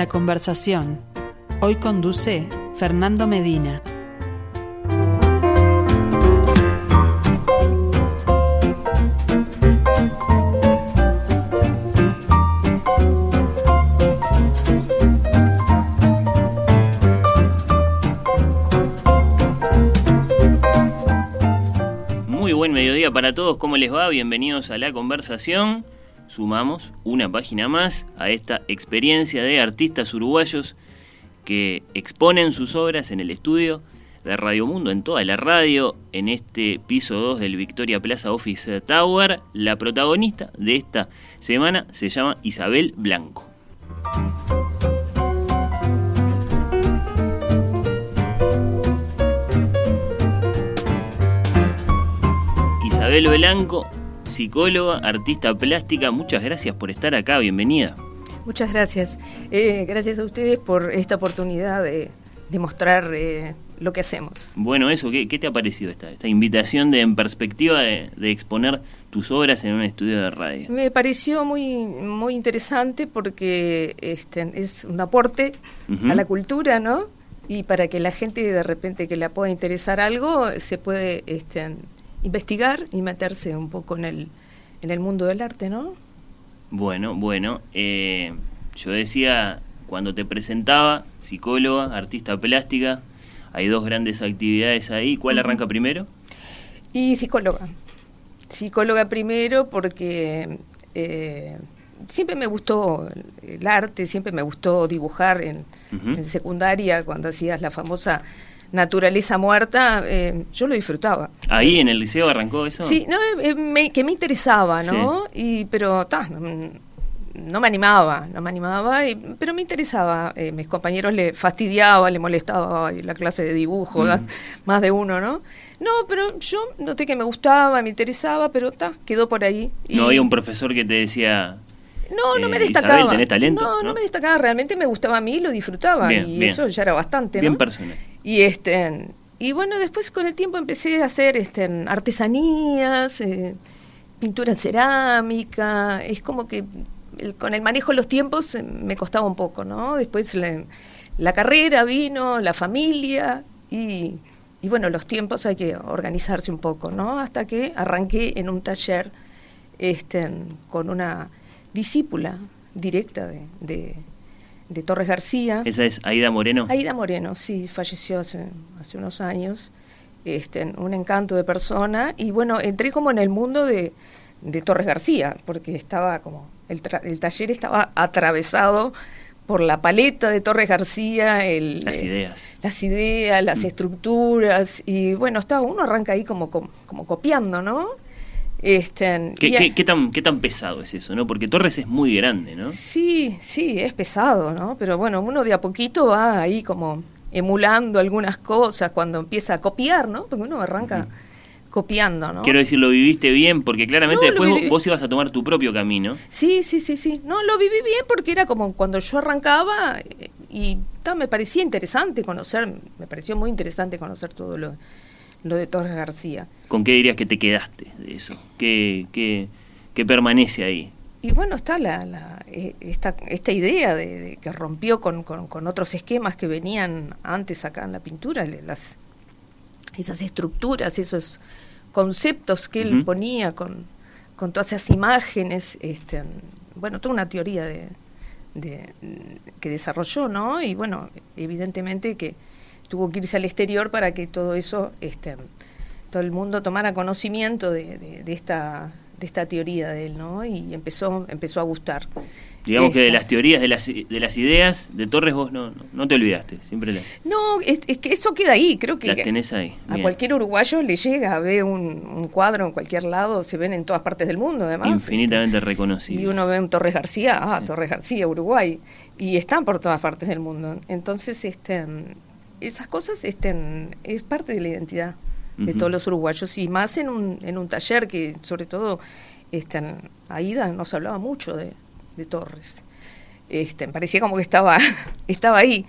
La conversación. Hoy conduce Fernando Medina. Muy buen mediodía para todos, ¿cómo les va? Bienvenidos a la conversación. Sumamos una página más a esta experiencia de artistas uruguayos que exponen sus obras en el estudio de Radio Mundo, en toda la radio, en este piso 2 del Victoria Plaza Office Tower. La protagonista de esta semana se llama Isabel Blanco. Isabel Blanco, psicóloga, artista plástica, muchas gracias por estar acá, bienvenida. Muchas gracias. Eh, gracias a ustedes por esta oportunidad de, de mostrar eh, lo que hacemos. Bueno, eso, ¿qué, qué te ha parecido esta, esta invitación de en perspectiva de, de exponer tus obras en un estudio de radio? Me pareció muy, muy interesante porque este, es un aporte a la cultura, ¿no? Y para que la gente de repente que le pueda interesar algo, se puede este, investigar y meterse un poco en el, en el mundo del arte, ¿no? Bueno, bueno, eh, yo decía cuando te presentaba, psicóloga, artista plástica, hay dos grandes actividades ahí. ¿Cuál arranca primero? Y psicóloga. Psicóloga primero porque eh, siempre me gustó el arte, siempre me gustó dibujar en, en secundaria, cuando hacías la famosa naturaleza muerta, eh, yo lo disfrutaba. Ahí en el liceo arrancó eso. Sí, no, eh, me- que me interesaba, ¿no? Y, pero ta, no, no me animaba, no me animaba, y- pero me interesaba. Eh, mis compañeros le fastidiaba, le molestaba la clase de dibujo, Mm. más de uno, ¿no? No, pero yo noté que me gustaba, me interesaba, pero ta, quedó por ahí. No Y- había un profesor que te decía. no, no eh, me destacaba. Isabel, ¿tenés talento? No, no, ¿No? me destacaba. Realmente me gustaba a mí, lo disfrutaba. Bien, y bien. eso ya era bastante, Bien ¿no? personal. Y este y bueno, después con el tiempo empecé a hacer este artesanías, eh, pintura en cerámica, es como que con el manejo de los tiempos eh, me costaba un poco, ¿no? Después la, la carrera vino, la familia y, y bueno, los tiempos hay que organizarse un poco, ¿no? Hasta que arranqué en un taller este, con una discípula directa de, de, de Torres García. Esa es Aida Moreno. Aida Moreno, sí, falleció hace, hace unos años. Este, un encanto de persona. Y bueno, entré como en el mundo de, de Torres García, porque estaba como. El, tra- el taller estaba atravesado por la paleta de Torres García, el, Las eh, ideas. las ideas, las Mm. estructuras, y bueno, estaba, uno arranca ahí como, como, como copiando, ¿no? Este, ¿Qué, y a- qué- qué tan, ¿Qué tan pesado es eso, no? Porque Torres es muy grande, ¿no? Sí, sí, es pesado, ¿no? Pero bueno, uno de a poquito va ahí como emulando algunas cosas cuando empieza a copiar, ¿no? Porque uno arranca copiando, ¿no? Quiero decir, lo viviste bien, porque claramente No, después vos, viví- vos ibas a tomar tu propio camino. Sí, sí, sí, sí. No, lo viví bien porque era como cuando yo arrancaba eh, y ta, me parecía interesante conocer, me pareció muy interesante conocer todo lo, lo de Torres García. ¿Con qué dirías que te quedaste de eso? ¿Qué, qué, qué permanece ahí? Y bueno, está la, la, eh, esta, esta idea de, de que rompió con, con, con otros esquemas que venían antes acá en la pintura, las, esas estructuras, esos conceptos que él ponía con, con todas esas imágenes, este, bueno, toda una teoría de, de- que desarrolló, ¿no? Y bueno, evidentemente que tuvo que irse al exterior para que todo eso, este, todo el mundo tomara conocimiento de, de- de esta de esta teoría de él, ¿no? Y empezó empezó a gustar. Digamos que de las teorías, de las, de las ideas de Torres vos no, no, no te olvidaste, siempre la- No, es, es que eso queda ahí, creo que las tenés ahí. a Bien. cualquier uruguayo le llega, ve un, un cuadro en cualquier lado, se ven en todas partes del mundo, además. Infinitamente este, reconocible. Y uno ve un Torres García, ah, Sí. Torres García, Uruguay, y están por todas partes del mundo. Entonces, este, esas cosas este, es parte de la identidad de todos los uruguayos, y más en un, en un taller que, sobre todo, este, Aida nos hablaba mucho de, de Torres. Este, parecía como que estaba, estaba ahí.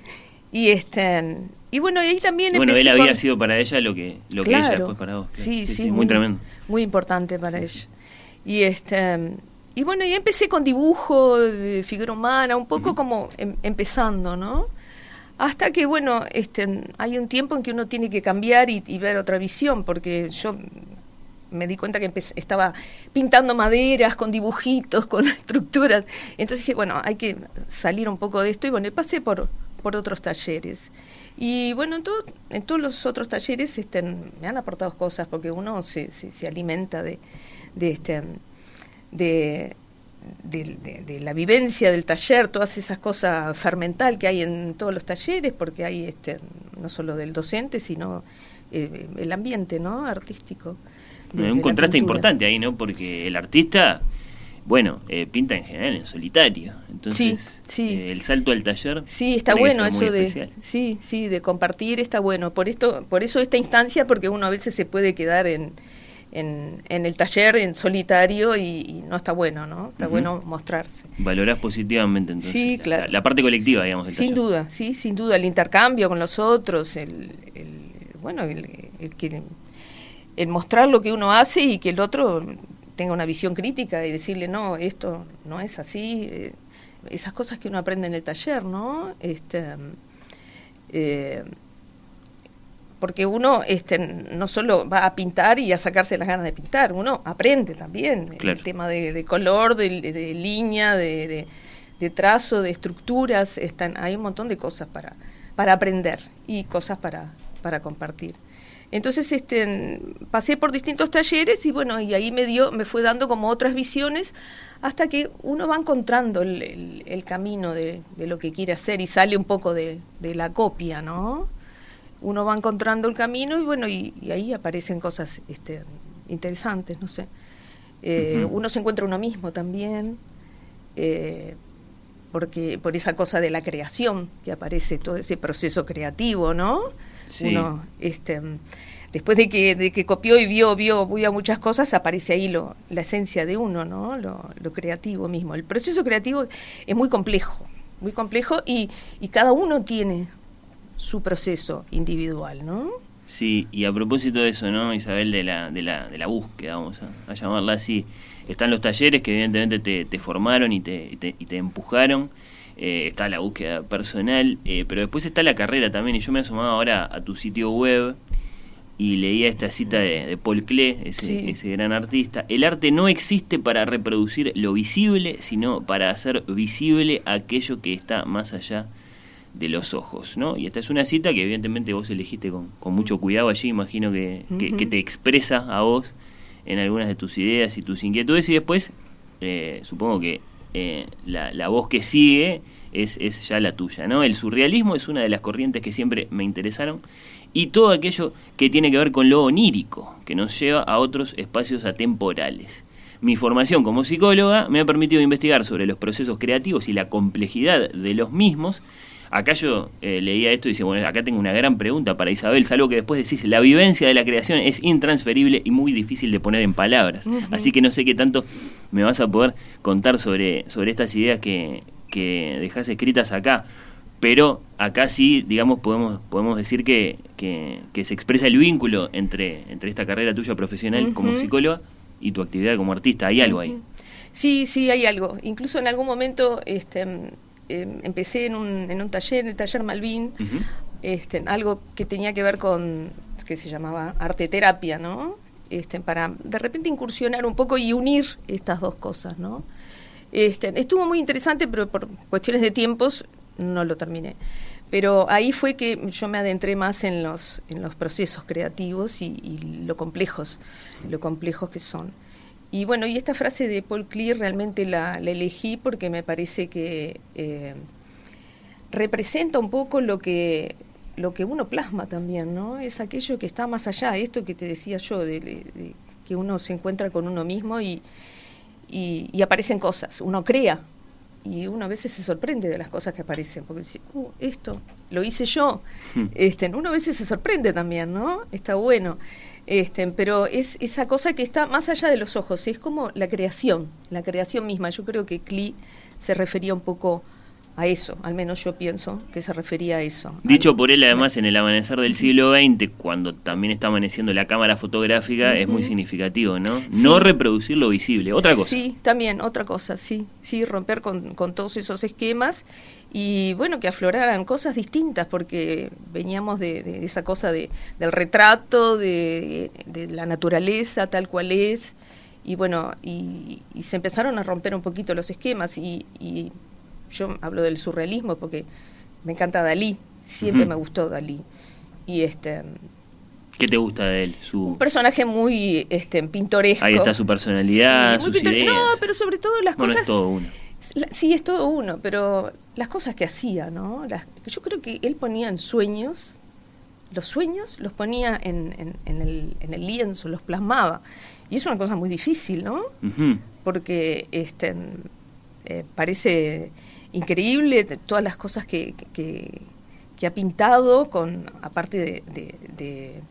Y este y bueno, y ahí también bueno, él había con- sido para ella lo que, lo que ella Claro. después para vos. Sí, sí, muy, muy, tremendo. Muy importante para Sí, ella. Y este y bueno, y empecé con dibujo de figura humana, un poco como em, empezando, ¿no? Hasta que, bueno, este, hay un tiempo en que uno tiene que cambiar y, ver otra visión, porque yo me di cuenta que estaba pintando maderas con dibujitos, con estructuras. Entonces dije, bueno, hay que salir un poco de esto. Y bueno, pasé por, por otros talleres. Y bueno, en, todos los otros talleres este, me han aportado cosas, porque uno se, alimenta de, de, este, de, de, la vivencia del taller, todas esas cosas fermental que hay en todos los talleres, porque hay este, no solo del docente, sino eh, el ambiente ¿no? artístico. un contraste importante ahí, ¿no? Porque el artista, bueno, eh, pinta en general en solitario. Entonces, sí, eh, el salto al taller. Sí, está bueno eso de. Sí, sí, de compartir está bueno. Por, esto, por eso esta instancia, porque uno a veces se puede quedar en en, en el taller en solitario y, no está bueno, ¿no? Está bueno mostrarse. Valorás positivamente entonces. Sí, claro. La, parte colectiva, digamos. sin duda, sí, sin duda. El intercambio con los otros, el, bueno, el, que, el mostrar lo que uno hace y que el otro tenga una visión crítica y decirle, no, esto no es así. Eh, esas cosas que uno aprende en el taller, ¿no? Este, eh, porque uno este, no solo va a pintar y a sacarse las ganas de pintar, uno aprende también el tema de, color, de, línea, de, trazo, de estructuras, están, hay un montón de cosas para, para aprender y cosas para, para compartir. Entonces este, pasé por distintos talleres y bueno, y ahí me dio, me fue dando como otras visiones hasta que uno va encontrando el, camino de, lo que quiere hacer y sale un poco de, de la copia, ¿no? Uno va encontrando el camino y bueno, y, ahí aparecen cosas este, interesantes, no sé. Eh, uno se encuentra uno mismo también, eh, porque por esa cosa de la creación que aparece todo ese proceso creativo, ¿no? Uno, este, después de que, de que copió y vio, vio, vio muchas cosas, aparece ahí lo, la esencia de uno, ¿no? Lo, lo creativo mismo. El proceso creativo es muy complejo, muy complejo y, y cada uno tiene su proceso individual, ¿no? Sí, y a propósito de eso, ¿no, Isabel, de la, de la, de la búsqueda, vamos a, llamarla así, están los talleres que evidentemente te, te formaron y te, y te, empujaron, eh, está la búsqueda personal, eh, pero después está la carrera también, y yo me he asomado ahora a tu sitio web y leía esta cita de, Paul Klee, ese, ese gran artista, el arte no existe para reproducir lo visible, sino para hacer visible aquello que está más allá de los ojos, ¿no? Y esta es una cita que evidentemente vos elegiste con, con mucho cuidado allí, imagino que, que, te expresa a vos en algunas de tus ideas y tus inquietudes y después eh, supongo que eh, la, la, voz que sigue es, es ya la tuya, ¿no? El surrealismo es una de las corrientes que siempre me interesaron y todo aquello que tiene que ver con lo onírico, que nos lleva a otros espacios atemporales. Mi formación como psicóloga me ha permitido investigar sobre los procesos creativos y la complejidad de los mismos, Acá yo eh, leía esto y dice, bueno, acá tengo una gran pregunta para Isabel, salvo que después decís, la vivencia de la creación es intransferible y muy difícil de poner en palabras. Así que no sé qué tanto me vas a poder contar sobre, sobre estas ideas que, que dejás escritas acá. Pero acá sí, digamos, podemos, podemos decir que, que, se expresa el vínculo entre, entre esta carrera tuya profesional como psicóloga y tu actividad como artista. ¿Hay algo ahí? Sí, sí, hay algo. Incluso en algún momento este, eh, empecé en un, en un taller, en el taller Malvin, este, algo que tenía que ver con, que se llamaba arte terapia, ¿no? Este, para de repente incursionar un poco y unir estas dos cosas, ¿no? Este, estuvo muy interesante, pero por cuestiones de tiempos no lo terminé. Pero ahí fue que yo me adentré más en los, en los procesos creativos y, y lo complejos, lo complejos que son. Y bueno, y esta frase de Paul Clear realmente la, elegí porque me parece que eh, representa un poco lo que lo que uno plasma también, ¿no? Es aquello que está más allá, esto que te decía yo, de, que uno se encuentra con uno mismo y, y, aparecen cosas, uno crea y uno a veces se sorprende de las cosas que aparecen, porque dice, uh, esto lo hice yo, hmm. este, uno a veces se sorprende también, ¿no? Está bueno. Este, pero es esa cosa que está más allá de los ojos, es como la creación, la creación misma. Yo creo que Klee se refería un poco a eso, al menos yo pienso que se refería a eso. Dicho por él, además, en el amanecer del siglo XX, cuando también está amaneciendo la cámara fotográfica, es muy significativo, ¿no? No reproducir lo visible, otra cosa. Sí, también, otra cosa, sí, sí, romper con, con todos esos esquemas y bueno, que afloraran cosas distintas, porque veníamos de, esa cosa de, del retrato, de, la naturaleza tal cual es, y bueno, y, se empezaron a romper un poquito los esquemas, y, yo hablo del surrealismo porque me encanta Dalí, siempre me gustó Dalí, y este... ¿Qué te gusta de él? Su... Un personaje muy este, pintoresco. Ahí está su personalidad, sus ideas. No, pero sobre todo las bueno, cosas... Es todo uno Sí, es todo uno, pero las cosas que hacía, ¿no? yo creo que él ponía en sueños, los sueños los ponía en, en, el, en, el, lienzo, los plasmaba. Y es una cosa muy difícil, ¿no? Porque este, eh, parece increíble todas las cosas que, que, ha pintado, con aparte de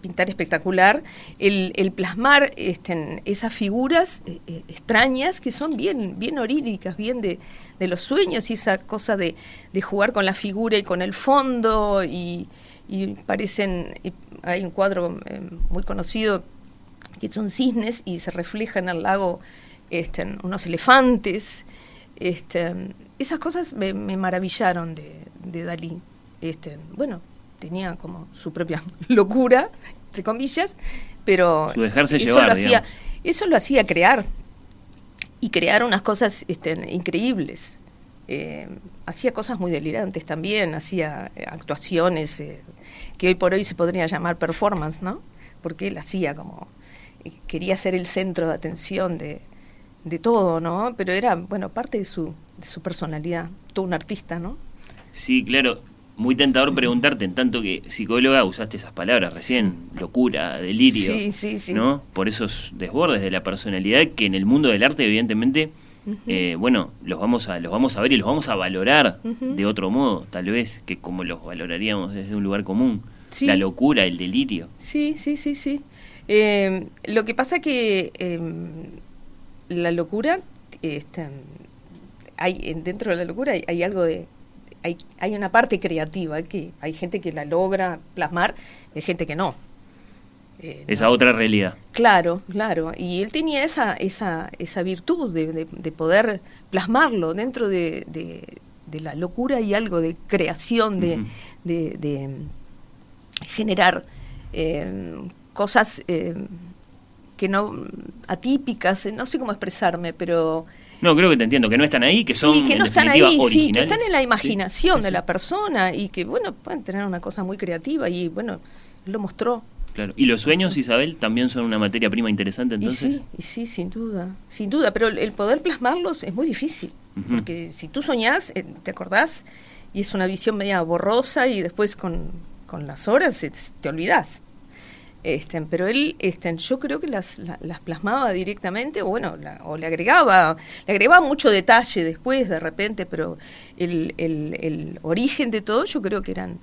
pintar espectacular, el, plasmar este, esas figuras eh, eh, extrañas que son bien, bien oríricas, bien de, los sueños y esa cosa de, jugar con la figura y con el fondo y, parecen, hay un cuadro eh, muy conocido que son cisnes y se refleja en el lago este, unos elefantes. Este, esas cosas me, maravillaron de, de Dalí. Este, bueno, tenía como su propia locura, entre comillas, pero eso, lo hacía, eso lo hacía crear y crear unas cosas este, increíbles. Eh, hacía cosas muy delirantes también, hacía eh, actuaciones eh, que hoy por hoy se podría llamar performance, ¿no? Porque él hacía como, quería ser el centro de atención de, de todo, ¿no? Pero era, bueno, parte de su, de su personalidad, todo un artista, ¿no? Sí, claro muy tentador preguntarte, en tanto que psicóloga usaste esas palabras recién, locura, delirio, ¿no? Por esos desbordes de la personalidad que en el mundo del arte evidentemente, eh, bueno, los vamos a los vamos a ver y los vamos a valorar de otro modo, tal vez que como los valoraríamos desde un lugar común, la locura, el delirio. Sí, sí, sí, sí. Eh, lo que pasa que em, la locura, este, hay dentro de la locura hay algo de hay, hay una parte creativa, que hay gente que la logra plasmar, hay gente que no. Eh, esa otra realidad. Claro, claro. Y él tenía esa, esa, esa virtud de, de, poder plasmarlo dentro de, de, la locura y algo de creación, de, de, generar eh, cosas eh, que no atípicas, no sé cómo expresarme, pero no, creo que te entiendo, que no están ahí, que son sí, que no están ahí, sí, que están en la imaginación de la persona y que, bueno, pueden tener una cosa muy creativa y, bueno, lo mostró. Claro. ¿Y los sueños, Isabel, también son una materia prima interesante entonces? Y sí, y sí, sin duda, sin duda, pero el poder plasmarlos es muy difícil, porque si tú soñás, eh, te acordás, y es una visión media borrosa y después con, con las horas te olvidás. Este, pero él, este, yo creo que las, las plasmaba directamente, o bueno, o le agregaba, le agregaba mucho detalle después, de repente, pero el, el, origen de todo yo creo que eran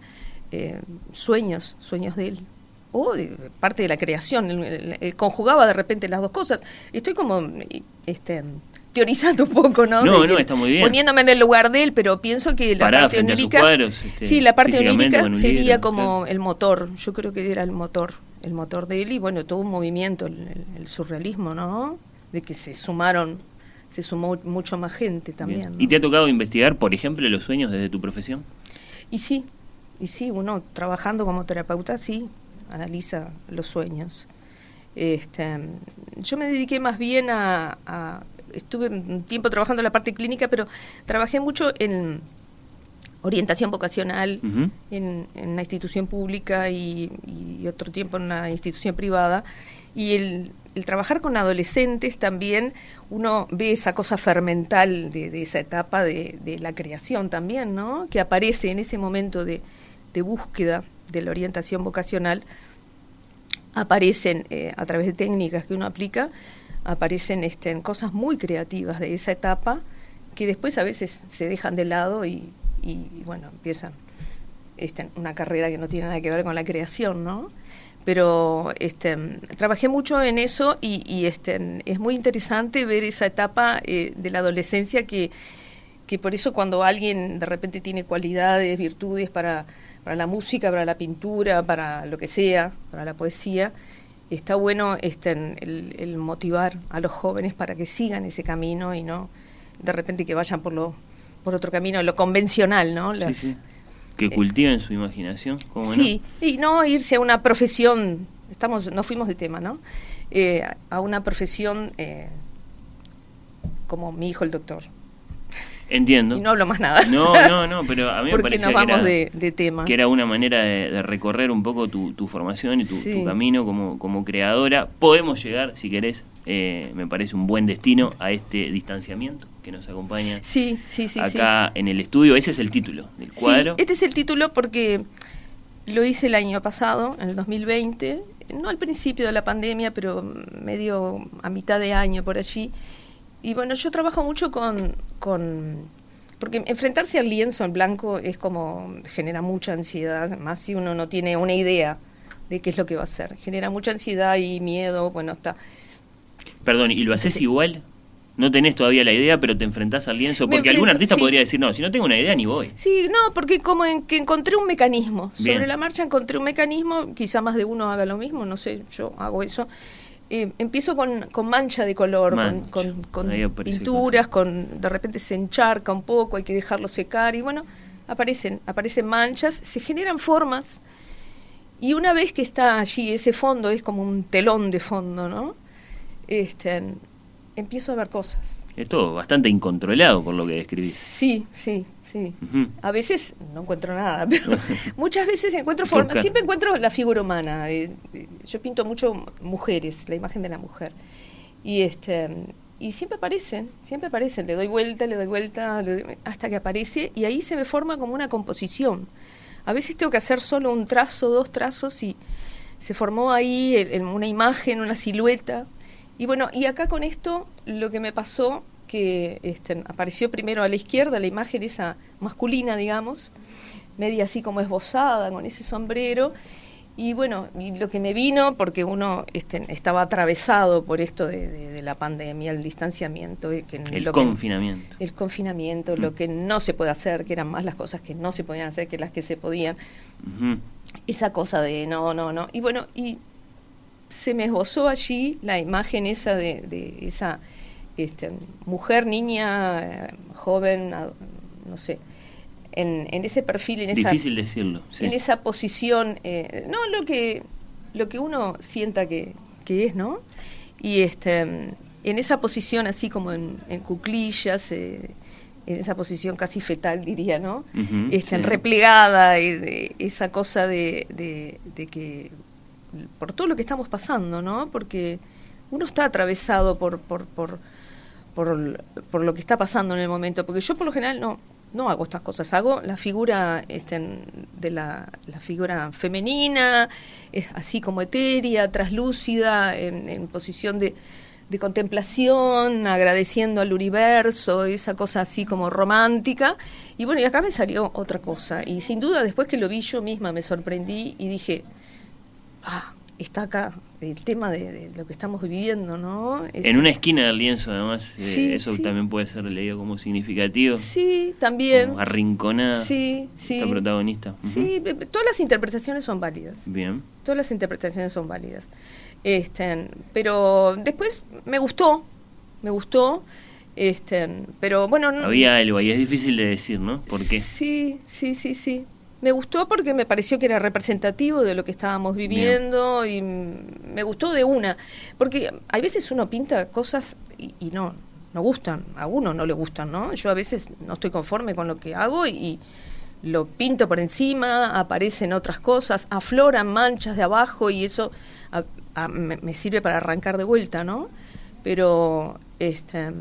eh, sueños, sueños de él, o parte de la creación, conjugaba de repente las dos cosas. Estoy como, este, teorizando un poco, ¿no? No, no, está muy bien. Poniéndome en el lugar de él, pero pienso que la parte onírica, este, sí, la parte onírica sería como el motor. Yo creo que era el motor el motor de él y bueno, todo un movimiento, el, surrealismo, ¿no? De que se sumaron, se sumó mucho más gente también. ¿Y te ha tocado investigar, por ejemplo, los sueños desde tu profesión? Y sí, y sí, uno trabajando como terapeuta, sí, analiza los sueños. Este, yo me dediqué más bien a, estuve un tiempo trabajando en la parte clínica, pero trabajé mucho en orientación vocacional en, una institución pública y, otro tiempo en una institución privada. Y el, trabajar con adolescentes también, uno ve esa cosa fermental de, esa etapa de, la creación también, ¿no? Que aparece en ese momento de, búsqueda de la orientación vocacional, aparecen eh, a través de técnicas que uno aplica, aparecen este, cosas muy creativas de esa etapa que después a veces se dejan de lado y, y bueno, empiezan este, una carrera que no tiene nada que ver con la creación, ¿no? Pero este, trabajé mucho en eso y, este, es muy interesante ver esa etapa eh, de la adolescencia que, que por eso cuando alguien de repente tiene cualidades, virtudes para, para la música, para la pintura, para lo que sea, para la poesía, está bueno este, el, motivar a los jóvenes para que sigan ese camino y no de repente que vayan por lo por otro camino, lo convencional, ¿no? Que eh, cultiven su imaginación. sí, y no irse a una profesión, estamos, no fuimos de tema, ¿no? Eh, a una profesión eh, como mi hijo el doctor. Entiendo. Y no hablo más nada. No, no, no, pero a mí me parece que, era, de, tema. que era una manera de, recorrer un poco tu, formación y tu, camino como, como creadora. Podemos llegar, si querés, eh, me parece un buen destino a este distanciamiento que nos acompaña sí, sí, sí, acá en el estudio. Ese es el título del cuadro. este es el título porque lo hice el año pasado, en el 2020, no al principio de la pandemia, pero medio a mitad de año por allí y bueno, yo trabajo mucho con, con, porque enfrentarse al lienzo en blanco es como, genera mucha ansiedad, más si uno no tiene una idea de qué es lo que va a hacer. Genera mucha ansiedad y miedo, bueno, está. Perdón, ¿y lo haces igual? No tenés todavía la idea, pero te enfrentás al lienzo. Porque algún artista podría decir, no, si no tengo una idea, ni voy. Sí, no, porque como en que encontré un mecanismo. Sobre la marcha encontré un mecanismo, quizá más de uno haga lo mismo, no sé, yo hago eso eh, empiezo con, con, mancha de color, con, con, pinturas, con de repente se encharca un poco, hay que dejarlo secar y bueno, aparecen, aparecen manchas, se generan formas y una vez que está allí ese fondo es como un telón de fondo, ¿no? Este, empiezo a ver cosas. Es todo bastante incontrolado por lo que describís. Sí, sí, Sí. A veces no encuentro nada, pero muchas veces encuentro formas. Siempre encuentro la figura humana. yo pinto mucho mujeres, la imagen de la mujer. Y este y siempre aparecen, siempre aparecen. Le doy vuelta, le doy vuelta, hasta que aparece y ahí se me forma como una composición. A veces tengo que hacer solo un trazo, dos trazos y se formó ahí una imagen, una silueta. Y bueno, y acá con esto lo que me pasó que este, apareció primero a la izquierda, la imagen esa masculina, digamos, media así como esbozada, con ese sombrero. Y bueno, y lo que me vino, porque uno este, estaba atravesado por esto de, la pandemia, el distanciamiento. Que, el confinamiento. el confinamiento, lo mm. que no se puede hacer, que eran más las cosas que no se podían hacer que las que se podían. Esa cosa de no, no, no. Y bueno, y se me esbozó allí la imagen esa de, de esa este, mujer, niña, joven, no sé, en, en, ese perfil, en esa, Difícil decirlo, en esa posición, eh, no lo que, lo que uno sienta que, que, es, ¿no? Y este, en esa posición así como en, en cuclillas, eh, en esa posición casi fetal, diría, ¿no? este, replegada, eh, esa cosa de, de, de que, por todo lo que estamos pasando, ¿no? Porque uno está atravesado por, por, por por, lo que está pasando en el momento, porque yo por lo general no, no hago estas cosas, hago la figura este, de la, la, figura femenina, es así como etérea, traslúcida, en, posición de, de, contemplación, agradeciendo al universo, esa cosa así como romántica. Y bueno, y acá me salió otra cosa. Y sin duda, después que lo vi yo misma, me sorprendí y dije, ah, está acá el tema de, lo que estamos viviendo, ¿no? En una esquina del lienzo, además, eh, eso también puede ser leído como significativo. Sí, también. Como arrinconada. Sí, sí. Esta protagonista. Sí, todas las interpretaciones son válidas. Bien. Todas las interpretaciones son válidas. Este, pero después me gustó, me gustó. Este, pero bueno. Había algo y es difícil de decir, ¿no? ¿Por qué? Sí, sí, sí, sí. Me gustó porque me pareció que era representativo de lo que estábamos viviendo y me gustó de una. Porque a veces uno pinta cosas y, no, no gustan, a uno no le gustan, ¿no? Yo a veces no estoy conforme con lo que hago y, lo pinto por encima, aparecen otras cosas, afloran manchas de abajo y eso me, me, sirve para arrancar de vuelta, ¿no? Pero este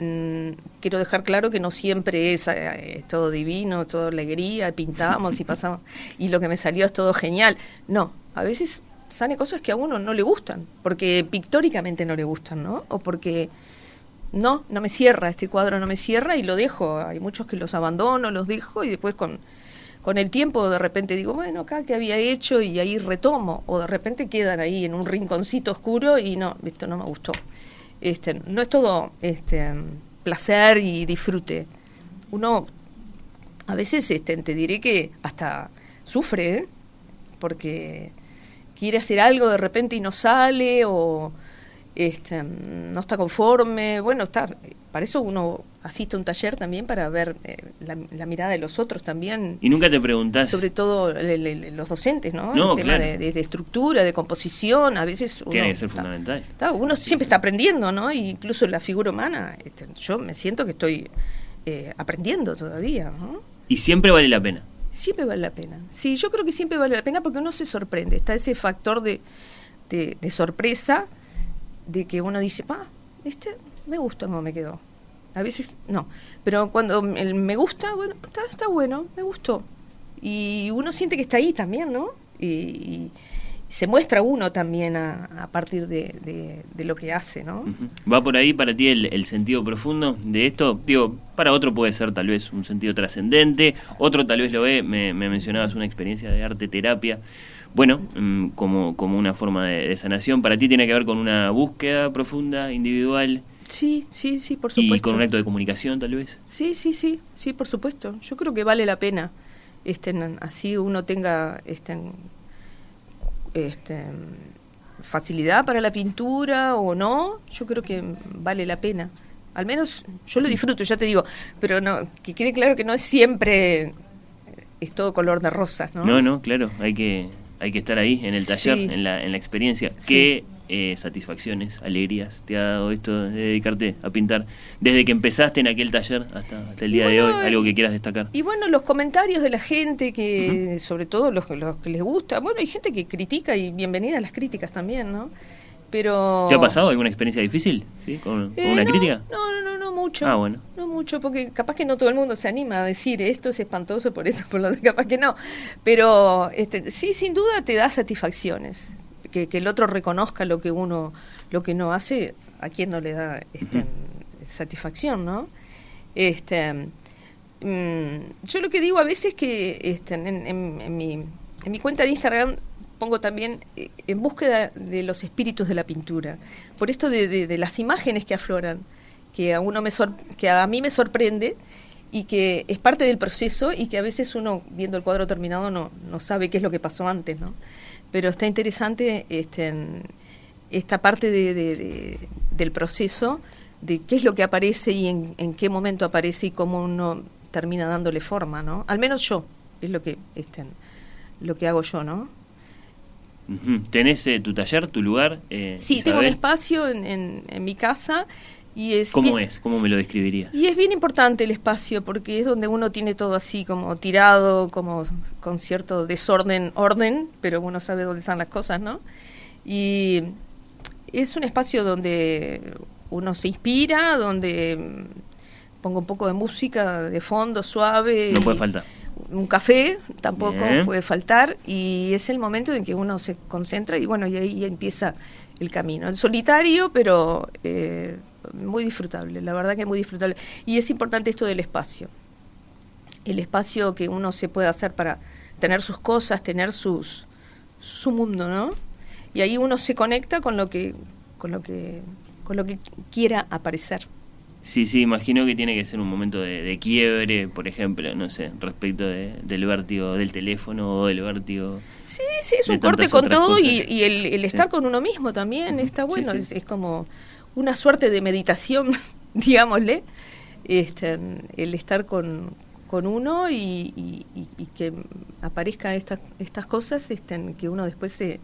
Mm, quiero dejar claro que no siempre es, eh, todo divino, todo alegría, pintamos y pasamos, y lo que me salió es todo genial. No, a veces sale cosas que a uno no le gustan, porque pictóricamente no le gustan, ¿no? O porque no, no me cierra, este cuadro no me cierra y lo dejo. Hay muchos que los abandono, los dejo y después con, con el tiempo de repente digo, bueno, acá que había hecho y ahí retomo, o de repente quedan ahí en un rinconcito oscuro y no, esto no me gustó. Este, no es todo este, placer y disfrute. uno a veces este, te diré que hasta sufre, ¿eh? porque quiere hacer algo de repente y no sale o este, no está conforme. Bueno, está, para eso uno asiste a un taller también para ver eh, la, mirada de los otros también. Y nunca te preguntas. Sobre todo los docentes, ¿no? no El tema de, estructura, de composición, a veces. Uno, Tiene que ser fundamental. uno siempre está aprendiendo, ¿no? Y incluso la figura humana, este, yo me siento que estoy eh, aprendiendo todavía, ¿no? Y siempre vale la pena. Siempre vale la pena. Sí, yo creo que siempre vale la pena porque uno se sorprende. Está ese factor de, de, sorpresa, de que uno dice, pa, este me gusta cómo me quedó. A veces no. Pero cuando el me gusta, bueno, está, está bueno, me gustó. Y uno siente que está ahí también, ¿no? y se muestra uno también a, partir de, lo que hace, ¿no? ¿Va por ahí para ti el, sentido profundo de esto? Digo, para otro puede ser tal vez un sentido trascendente, otro tal vez lo ve, me, mencionabas una experiencia de arte terapia, bueno, mm, como, como una forma de, sanación, ¿para ti tiene que ver con una búsqueda profunda, individual? Sí, sí, sí, por supuesto. ¿Y con un acto de comunicación tal vez? Sí, sí, sí, sí, por supuesto. Yo creo que vale la pena. Este, así uno tenga este, este, facilidad para la pintura o no, yo creo que vale la pena. Al menos yo lo disfruto, ya te digo, pero no que quede claro que no es siempre es todo color de rosas, ¿no? No, no, claro, hay que hay que estar ahí en el taller, en, la, en la experiencia. que eh, satisfacciones, alegrías te ha dado esto de dedicarte a pintar desde que empezaste en aquel taller hasta, el día de hoy? ¿Algo que quieras destacar? Y bueno, los comentarios de la gente, que sobre todo los, los que les gusta. Bueno, hay gente que critica y bienvenida a las críticas también, ¿no? Pero... ¿Te ha pasado alguna experiencia difícil ¿sí? con, eh, una crítica? No, no, no, no mucho. Ah, bueno. No mucho, porque capaz que no todo el mundo se anima a decir esto es espantoso por eso, por lo de capaz que no. Pero este, sí, sin duda te da satisfacciones que, el otro reconozca lo que uno lo que no hace a quien no le da este, satisfacción no este mm, yo lo que digo a veces que este, en, mi, en mi cuenta de Instagram pongo también eh, en búsqueda de los espíritus de la pintura. Por esto de, de, las imágenes que afloran que a uno me que a mí me sorprende y que es parte del proceso y que a veces uno viendo el cuadro terminado no, no sabe qué es lo que pasó antes no pero está interesante este, esta parte de, del proceso, de qué es lo que aparece y en, qué momento aparece y cómo uno termina dándole forma, ¿no? Al menos yo, es lo que, este, lo que hago yo, ¿no? ¿Tenés eh, tu taller, tu lugar? Eh, sí, tengo un espacio en, en mi casa y es ¿Cómo es? ¿Cómo me lo describirías? Y es bien importante el espacio porque es donde uno tiene todo así como tirado, como con cierto desorden, orden, pero uno sabe dónde están las cosas, ¿no? Y es un espacio donde uno se inspira, donde pongo un poco de música de fondo suave. No puede faltar. Un café tampoco puede faltar y es el momento en que uno se concentra y bueno, y ahí empieza el camino. El solitario, pero... Eh, muy disfrutable, la verdad que es muy disfrutable. Y es importante esto del espacio. El espacio que uno se puede hacer para tener sus cosas, tener sus su mundo, ¿no? Y ahí uno se conecta con lo que con lo que con lo que quiera aparecer. Sí, sí, imagino que tiene que ser un momento de, quiebre, por ejemplo, no sé, respecto del vértigo del teléfono o del vértigo. Sí, sí, es un corte con todo y, el, estar con uno mismo también está bueno, es, como una suerte de meditación, digámosle, este, el estar con, con uno y, que aparezcan estas, estas cosas este, que uno después se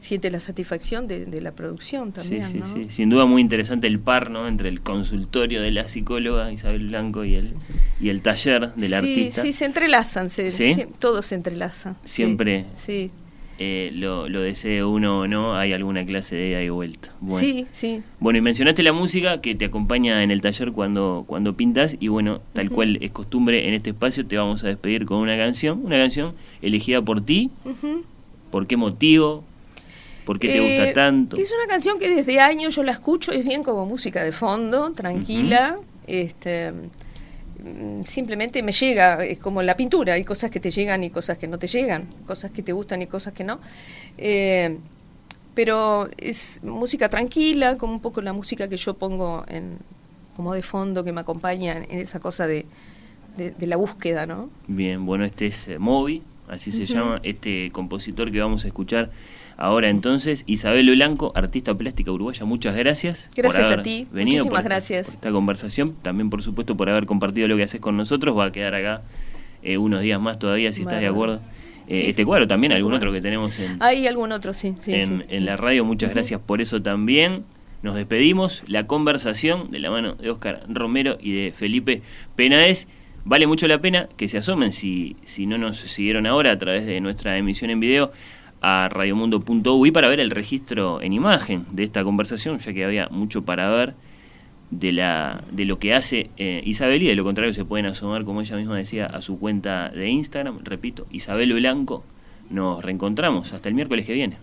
siente la satisfacción de, la producción también. Sí, sí, sí. Sin duda muy interesante el par ¿no? entre el consultorio de la psicóloga Isabel Blanco y el, y el taller del artista. Sí, se entrelazan, se, todo se entrelaza. Siempre. Sí. Eh, lo, lo, desee uno o no, hay alguna clase de ida y vuelta. Bueno. Sí, sí. Bueno, y mencionaste la música que te acompaña en el taller cuando, cuando pintas, y bueno, tal cual es costumbre en este espacio, te vamos a despedir con una canción, una canción elegida por ti. ¿Por qué motivo? ¿Por qué te gusta eh, tanto? Es una canción que desde años yo la escucho, es bien como música de fondo, tranquila. este simplemente me llega, es como la pintura, hay cosas que te llegan y cosas que no te llegan, cosas que te gustan y cosas que no. Eh, pero es música tranquila, como un poco la música que yo pongo en, como de fondo, que me acompaña en esa cosa de de, la búsqueda, ¿no? Bien, bueno, este es eh, Moby, así se llama, este compositor que vamos a escuchar ahora entonces. Isabel Blanco, artista plástica uruguaya, muchas gracias. Gracias a ti, muchísimas gracias. esta conversación, también por supuesto por haber compartido lo que haces con nosotros, va a quedar acá eh, unos días más todavía, si estás de acuerdo. Eh, este cuadro, también algún otro que tenemos en... Hay algún otro, sí. en, en, la radio, muchas gracias por eso también. Nos despedimos. La conversación de la mano de Óscar Romero y de Felipe Penaez. Vale mucho la pena que se asomen, si, si no nos siguieron ahora a través de nuestra emisión en video, a radiomundo.ui para ver el registro en imagen de esta conversación, ya que había mucho para ver de, la, de lo que hace eh, Isabel y de lo contrario se pueden asomar, como ella misma decía, a su cuenta de Instagram. Repito, Isabel Blanco. Nos reencontramos hasta el miércoles que viene.